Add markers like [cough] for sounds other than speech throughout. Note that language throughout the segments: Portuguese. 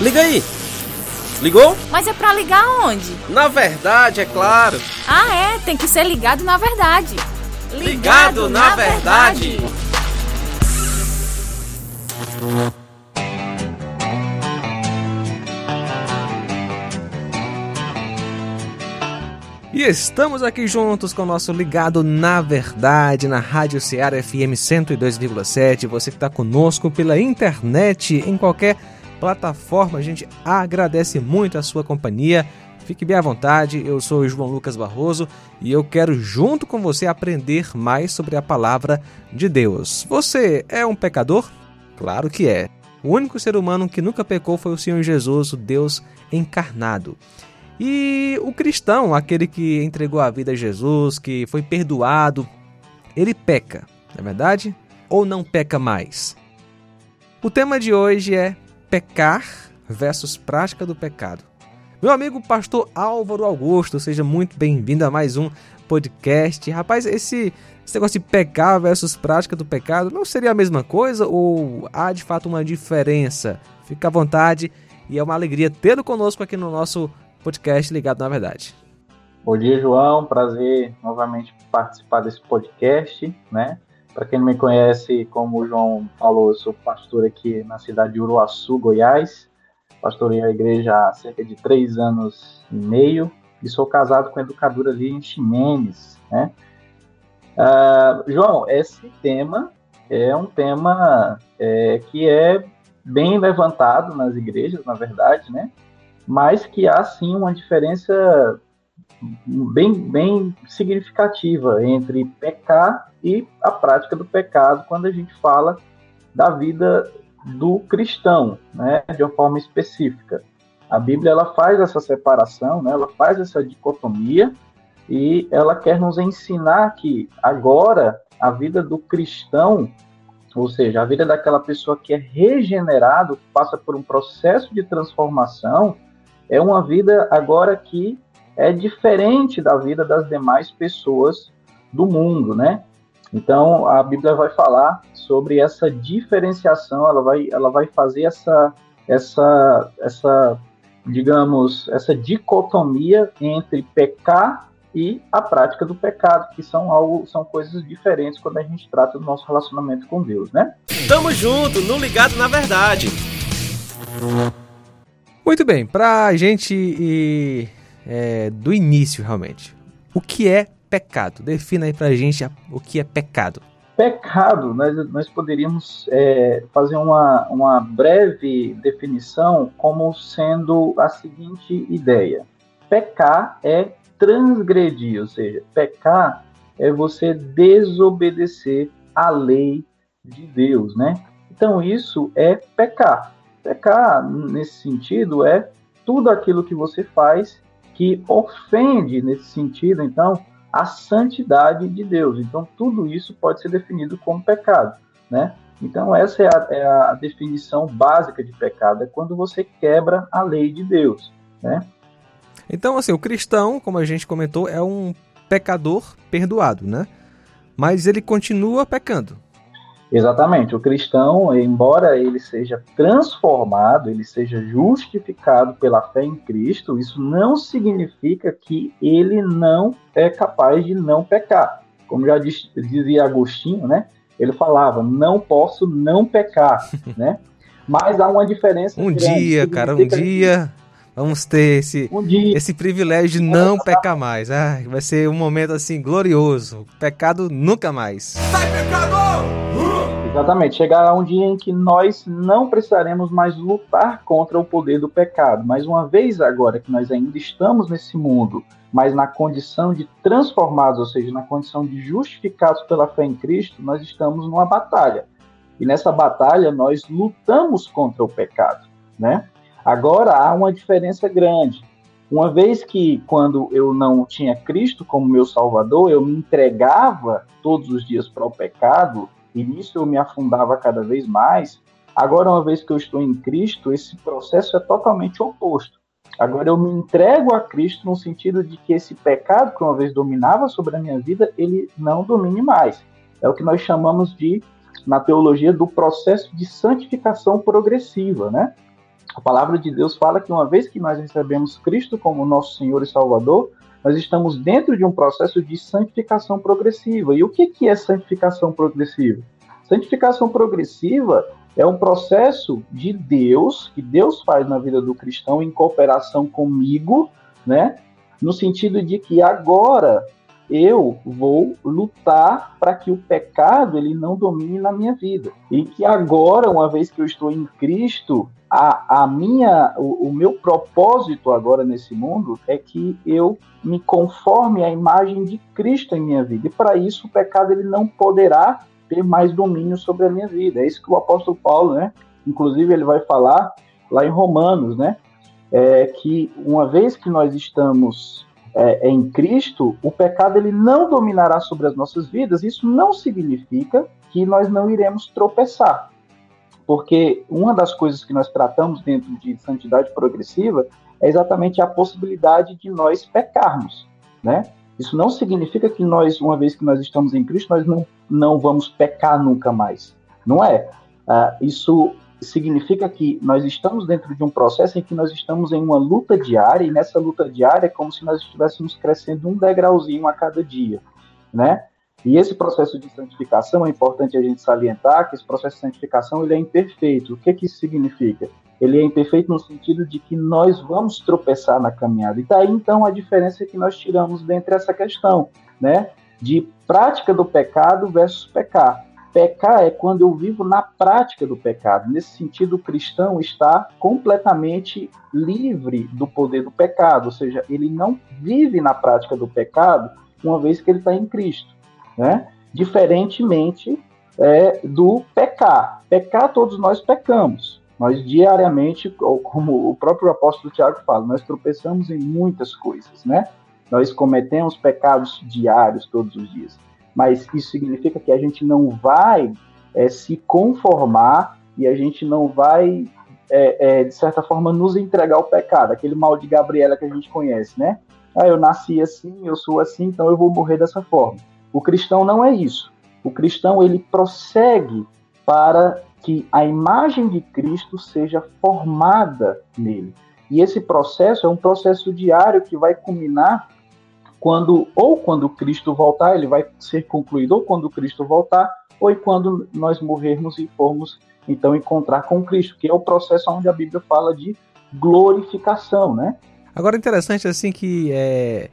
Liga aí! Ligou? Mas é pra ligar onde? Na verdade, é claro. Ah, é, tem que ser ligado na verdade. Ligado, ligado na, na, verdade. verdade. E estamos aqui juntos com o nosso Ligado na Verdade na Rádio Ceará FM 102,7. Você que está conosco pela internet, em qualquer plataforma, a gente agradece muito a sua companhia. Fique bem à vontade, eu sou o João Lucas Barroso e eu quero, junto com você, aprender mais sobre a palavra de Deus. Você é um pecador? Claro que é. O único ser humano que nunca pecou foi o Senhor Jesus, o Deus encarnado. E o cristão, aquele que entregou a vida a Jesus, que foi perdoado, ele peca, não é verdade? Ou não peca mais? O tema de hoje é pecar versus prática do pecado. Meu amigo pastor Álvaro Augusto, seja muito bem-vindo a mais um podcast. Rapaz, esse, esse negócio de pecar versus prática do pecado não seria a mesma coisa ou há de fato uma diferença? Fica à vontade e é uma alegria tê-lo conosco aqui no nosso podcast Ligado na Verdade. Bom dia, João. Prazer novamente participar desse podcast, né? Para quem não me conhece, como o João falou, eu sou pastor aqui na cidade de Uruaçu, Goiás. Pastorei a igreja há cerca de três anos e meio e sou casado com a educadora Lilian Ximenes, né? Uh, João, esse tema é um tema é, que é bem levantado nas igrejas, na verdade, né? mas que há sim uma diferença bem, bem significativa entre pecar e a prática do pecado quando a gente fala da vida do cristão, né, de uma forma específica. A Bíblia ela faz essa separação, né, ela faz essa dicotomia e ela quer nos ensinar que agora a vida do cristão, ou seja, a vida daquela pessoa que é regenerado, passa por um processo de transformação, é uma vida agora que é diferente da vida das demais pessoas do mundo, né? Então a Bíblia vai falar sobre essa diferenciação, ela vai, ela vai fazer essa, essa, essa, digamos, essa dicotomia entre pecar e a prática do pecado, que são algo, são coisas diferentes quando a gente trata do nosso relacionamento com Deus, né? Tamo junto, no ligado na verdade. Muito bem, para a gente ir é, do início realmente, o que é pecado? Defina aí para a gente o que é pecado. Pecado, nós, nós poderíamos é, fazer uma, uma breve definição como sendo a seguinte ideia: pecar é transgredir, ou seja, pecar é você desobedecer à lei de Deus, né? Então isso é pecar. Pecar, nesse sentido, é tudo aquilo que você faz que ofende, nesse sentido, então, a santidade de Deus. Então, tudo isso pode ser definido como pecado, né? Então, essa é a, é a definição básica de pecado, é quando você quebra a lei de Deus, né? Então, assim, o cristão, como a gente comentou, é um pecador perdoado, né? Mas ele continua pecando. Exatamente. O cristão, embora ele seja transformado, ele seja justificado pela fé em Cristo, isso não significa que ele não é capaz de não pecar. Como já diz, dizia Agostinho, né? Ele falava: "Não posso não pecar", [laughs] né? Mas há uma diferença. Um dia, cara, um dia vamos ter esse, um esse privilégio de não pecar mais. Ah, vai ser um momento assim glorioso. Pecado nunca mais. Sai pecador! Exatamente. Chegará um dia em que nós não precisaremos mais lutar contra o poder do pecado. Mas uma vez agora que nós ainda estamos nesse mundo, mas na condição de transformados, ou seja, na condição de justificados pela fé em Cristo, nós estamos numa batalha. E nessa batalha nós lutamos contra o pecado, né? Agora há uma diferença grande. Uma vez que quando eu não tinha Cristo como meu Salvador, eu me entregava todos os dias para o pecado, e nisso eu me afundava cada vez mais. Agora, uma vez que eu estou em Cristo, esse processo é totalmente oposto. Agora eu me entrego a Cristo no sentido de que esse pecado que uma vez dominava sobre a minha vida, ele não domine mais. É o que nós chamamos de, na teologia, do processo de santificação progressiva, né? A palavra de Deus fala que uma vez que nós recebemos Cristo como nosso Senhor e Salvador, nós estamos dentro de um processo de santificação progressiva. E o que, que é santificação progressiva? Santificação progressiva é um processo de Deus, que Deus faz na vida do cristão em cooperação comigo, né? No sentido de que agora eu vou lutar para que o pecado ele não domine na minha vida. E que agora, uma vez que eu estou em Cristo, a, a minha, o, o, meu propósito agora nesse mundo é que eu me conforme à imagem de Cristo em minha vida. E para isso o pecado ele não poderá ter mais domínio sobre a minha vida. É isso que o apóstolo Paulo, né? Inclusive ele vai falar lá em Romanos, né? É que uma vez que nós estamos é, em Cristo, o pecado ele não dominará sobre as nossas vidas. Isso não significa que nós não iremos tropeçar. Porque uma das coisas que nós tratamos dentro de santidade progressiva é exatamente a possibilidade de nós pecarmos, né? Isso não significa que nós, uma vez que nós estamos em Cristo, nós não, não vamos pecar nunca mais. Não é. Uh, isso significa que nós estamos dentro de um processo em que nós estamos em uma luta diária, e nessa luta diária é como se nós estivéssemos crescendo um degrauzinho a cada dia, né? E esse processo de santificação é importante a gente salientar que esse processo de santificação ele é imperfeito. O que, que isso significa? Ele é imperfeito no sentido de que nós vamos tropeçar na caminhada. E daí então a diferença que nós tiramos dentre essa questão, né? De prática do pecado versus pecar. Pecar é quando eu vivo na prática do pecado. Nesse sentido, o cristão está completamente livre do poder do pecado, ou seja, ele não vive na prática do pecado uma vez que ele está em Cristo, né? Diferentemente é, do pecar. Pecar, todos nós pecamos. Nós diariamente, como o próprio apóstolo Tiago fala, nós tropeçamos em muitas coisas, né? Nós cometemos pecados diários todos os dias mas isso significa que a gente não vai é, se conformar e a gente não vai, é, é, de certa forma, nos entregar ao pecado, aquele mal de Gabriela que a gente conhece, né? Ah, eu nasci assim, eu sou assim, então eu vou morrer dessa forma. O cristão não é isso. O cristão ele prossegue para que a imagem de Cristo seja formada nele. E esse processo é um processo diário que vai culminar quando ou quando Cristo voltar, ele vai ser concluído ou quando Cristo voltar, ou quando nós morrermos e formos então encontrar com Cristo, que é o processo onde a Bíblia fala de glorificação, né? Agora interessante assim que é,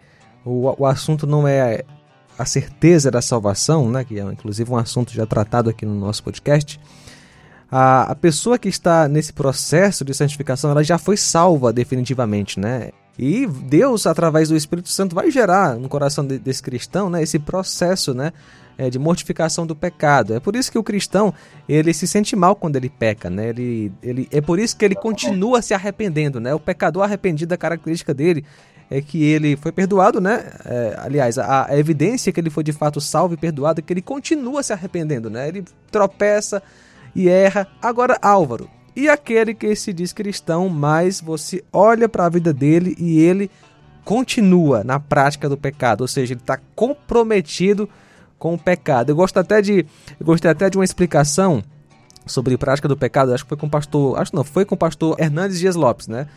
o, o assunto não é a certeza da salvação, né? Que é inclusive um assunto já tratado aqui no nosso podcast. A, a pessoa que está nesse processo de santificação, ela já foi salva definitivamente, né? E Deus, através do Espírito Santo, vai gerar no coração de, desse cristão né, esse processo né, é, de mortificação do pecado. É por isso que o cristão ele se sente mal quando ele peca. Né? Ele, ele, é por isso que ele continua se arrependendo. Né? O pecador arrependido, a característica dele é que ele foi perdoado, né? É, aliás, a, a, evidência que ele foi de fato salvo e perdoado é que ele continua se arrependendo, né? Ele tropeça e erra. Agora, Álvaro, e aquele que se diz cristão, mas você olha para a vida dele e ele continua na prática do pecado, ou seja, ele está comprometido com o pecado. Eu gosto até de, eu gostei até de uma explicação sobre prática do pecado. Acho que foi com o pastor, acho não, foi com o pastor Hernandes Dias Lopes, né?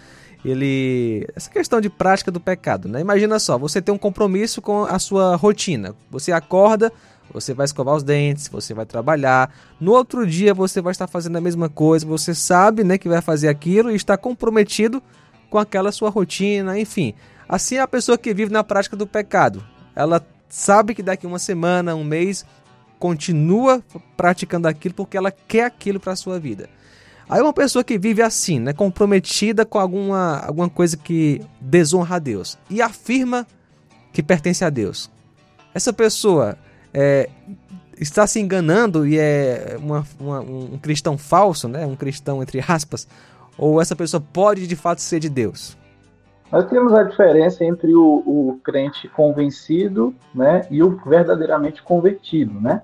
Ele essa questão de prática do pecado, né? Imagina só, você tem um compromisso com a sua rotina. Você acorda você vai escovar os dentes, você vai trabalhar. No outro dia você vai estar fazendo a mesma coisa. Você sabe, né, que vai fazer aquilo e está comprometido com aquela sua rotina, enfim. Assim é a pessoa que vive na prática do pecado. Ela sabe que daqui uma semana, um mês, continua praticando aquilo porque ela quer aquilo para a sua vida. Aí uma pessoa que vive assim, né, comprometida com alguma, alguma coisa que desonra a Deus e afirma que pertence a Deus. Essa pessoa é, está se enganando e é uma, uma, um cristão falso, né? um cristão entre aspas, ou essa pessoa pode de fato ser de Deus? Nós temos a diferença entre o, o crente convencido né, e o verdadeiramente convertido. Né?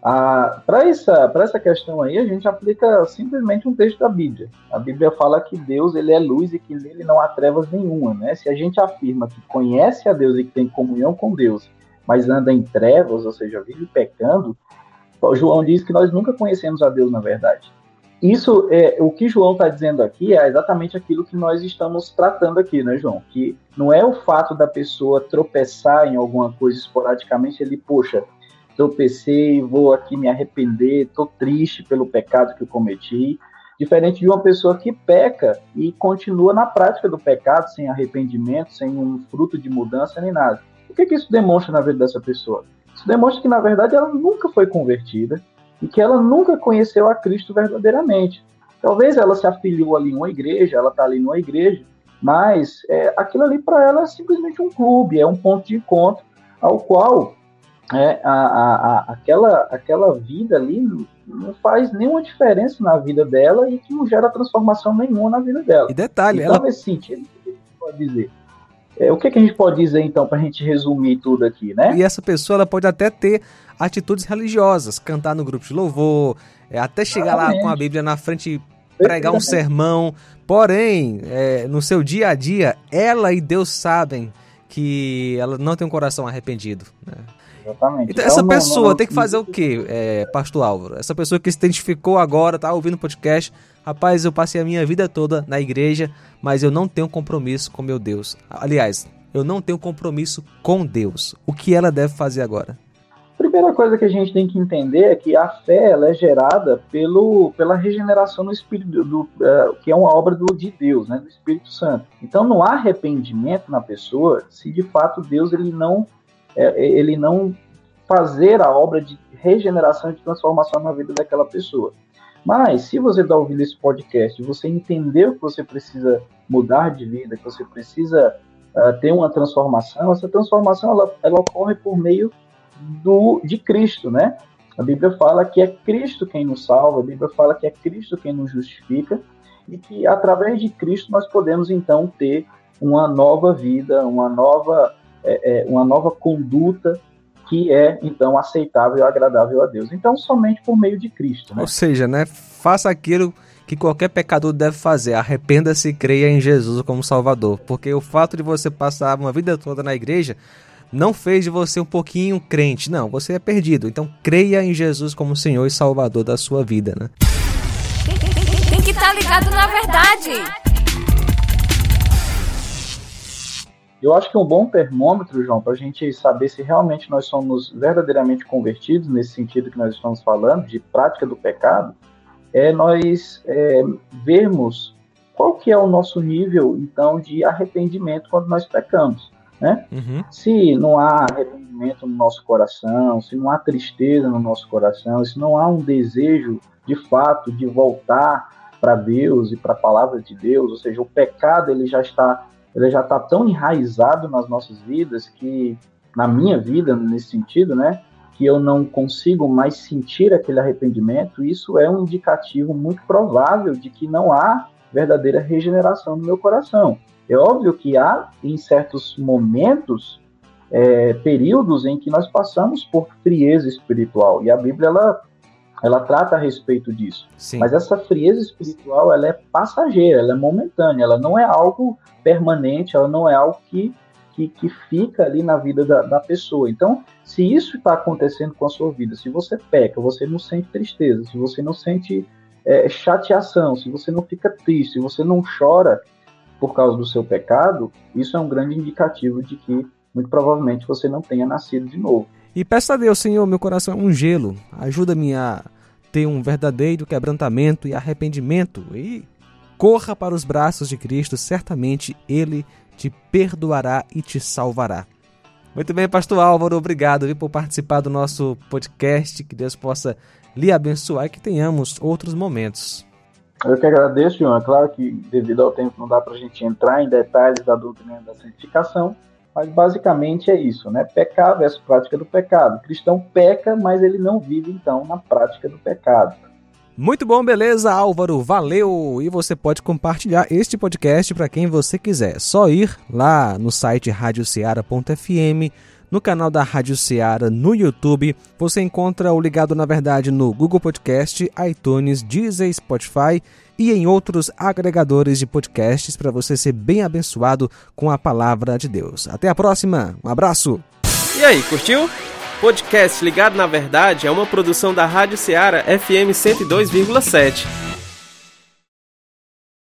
Para essa, essa questão aí, a gente aplica simplesmente um texto da Bíblia. A Bíblia fala que Deus ele é luz e que nele não há trevas nenhuma. Né? Se a gente afirma que conhece a Deus e que tem comunhão com Deus, mas anda em trevas, ou seja, vive pecando, João diz que nós nunca conhecemos a Deus na verdade. isso é o que João está dizendo aqui é exatamente aquilo que nós estamos tratando aqui, né, João? Que não é o fato da pessoa tropeçar em alguma coisa esporadicamente, ele, poxa, tropecei, vou aqui me arrepender, estou triste pelo pecado que eu cometi. Diferente de uma pessoa que peca e continua na prática do pecado, sem arrependimento, sem um fruto de mudança nem nada. O que, que isso demonstra na vida dessa pessoa? Isso demonstra que, na verdade, ela nunca foi convertida, e que ela nunca conheceu a Cristo verdadeiramente. Talvez ela se afiliou ali em uma igreja, ela está ali numa igreja, mas é, aquilo ali para ela é simplesmente um clube, é um ponto de encontro ao qual é, a, a, a, aquela, aquela vida ali não faz nenhuma diferença na vida dela e que não gera transformação nenhuma na vida dela. E detalhe, então, ela... nesse sentido, o que a gente pode dizer? É, o que, que a gente pode dizer então para a gente resumir tudo aqui, né? E essa pessoa ela pode até ter atitudes religiosas, cantar no grupo de louvor, é, até chegar Exatamente. lá com a Bíblia na frente e pregar um sermão. Porém, é, no seu dia a dia, ela e Deus sabem que ela não tem um coração arrependido. Né? Exatamente. Então, essa pessoa tem que fazer o quê, é, Pastor Álvaro? Essa pessoa que se identificou agora, tá ouvindo o podcast, rapaz, eu passei a minha vida toda na igreja, mas eu não tenho compromisso com meu Deus. Aliás, eu não tenho compromisso com Deus. O que ela deve fazer agora? primeira coisa que a gente tem que entender é que a fé ela é gerada pelo, pela regeneração no Espírito, do, uh, que é uma obra do, de Deus, né, do Espírito Santo. Então não há arrependimento na pessoa se de fato Deus ele não, é, ele não fazer a obra de regeneração e de transformação na vida daquela pessoa. Mas se você está ouvindo esse podcast você entendeu que você precisa mudar de vida, que você precisa uh, ter uma transformação, essa transformação ela, ela ocorre por meio do, de Cristo, né? A Bíblia fala que é Cristo quem nos salva, a Bíblia fala que é Cristo quem nos justifica e que através de Cristo nós podemos então ter uma nova vida, uma nova, é, é, uma nova conduta que é então aceitável e agradável a Deus. Então somente por meio de Cristo. Né? Ou seja, né, faça aquilo que qualquer pecador deve fazer, arrependa-se e creia em Jesus como Salvador, porque o fato de você passar uma vida toda na igreja não fez de você um pouquinho crente. Não, você é perdido. Então creia em Jesus como Senhor e Salvador da sua vida, né? Tem que estar tá ligado na verdade. Eu acho que um bom termômetro, João, para a gente saber se realmente nós somos verdadeiramente convertidos, nesse sentido que nós estamos falando, de prática do pecado, é nós é, vermos qual que é o nosso nível, então, de arrependimento quando nós pecamos. Né? Uhum. Se não há arrependimento no nosso coração, se não há tristeza no nosso coração, se não há um desejo de fato de voltar para Deus e para a palavra de Deus, ou seja, o pecado ele já está ele já está tão enraizado nas nossas vidas que na minha vida nesse sentido, né, que eu não consigo mais sentir aquele arrependimento, isso é um indicativo muito provável de que não há verdadeira regeneração no meu coração. É óbvio que há, em certos momentos, é, períodos em que nós passamos por frieza espiritual, e a Bíblia ela, ela trata a respeito disso. Sim. Mas essa frieza espiritual ela é passageira, ela é momentânea, ela não é algo permanente, ela não é algo que, que, que fica ali na vida da, da pessoa. Então, se isso está acontecendo com a sua vida, se você peca, você não sente tristeza, se você não sente é, chateação, se você não fica triste, se você não chora, por causa do seu pecado, isso é um grande indicativo de que muito provavelmente você não tenha nascido de novo. E peça a Deus, Senhor, meu coração é um gelo, ajuda-me a ter um verdadeiro quebrantamento e arrependimento e corra para os braços de Cristo, certamente Ele te perdoará e te salvará. Muito bem, Pastor Álvaro, obrigado por participar do nosso podcast. Que Deus possa lhe abençoar e que tenhamos outros momentos. Eu que agradeço, João. É claro que, devido ao tempo, não dá para a gente entrar em detalhes da doutrina da santificação, mas basicamente é isso, né? Pecar versus prática do pecado. O cristão peca, mas ele não vive, então, na prática do pecado. Muito bom, beleza, Álvaro, valeu! E você pode compartilhar este podcast para quem você quiser. Só ir lá no site radioceara.fm no canal da Rádio Ceará no YouTube. Você encontra o Ligado na Verdade no Google Podcast, iTunes, Deezer, Spotify e em outros agregadores de podcasts para você ser bem abençoado com a palavra de Deus. Até a próxima, um abraço! E aí, curtiu? Podcast Ligado na Verdade é uma produção da Rádio Ceará FM 102,7.